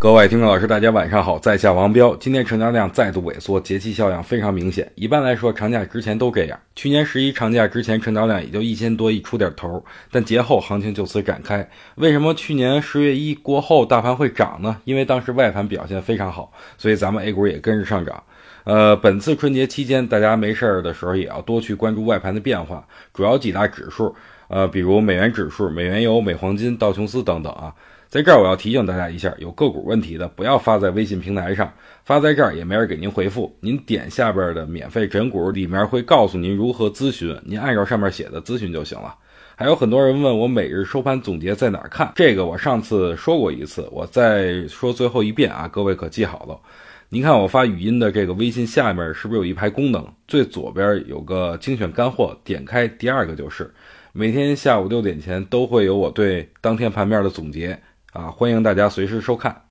各位听众老师，大家晚上好，在下王彪。今天成交量再度萎缩，节气效应非常明显。一般来说，长假之前都这样。去年十一长假之前，成交量也就一千多亿出点头，但节后行情就此展开。为什么去年十月一过后大盘会涨呢？因为当时外盘表现非常好，所以咱们 A 股也跟着上涨。呃，本次春节期间，大家没事儿的时候也要多去关注外盘的变化，主要几大指数，呃，比如美元指数、美元油、美黄金、道琼斯等等啊。在这儿我要提醒大家一下，有个股问题的不要发在微信平台上，发在这儿也没人给您回复。您点下边的免费诊股，里面会告诉您如何咨询，您按照上面写的咨询就行了。还有很多人问我每日收盘总结在哪儿看，这个我上次说过一次，我再说最后一遍啊，各位可记好了。您看我发语音的这个微信下面是不是有一排功能？最左边有个精选干货，点开第二个就是每天下午六点前都会有我对当天盘面的总结。啊，欢迎大家随时收看。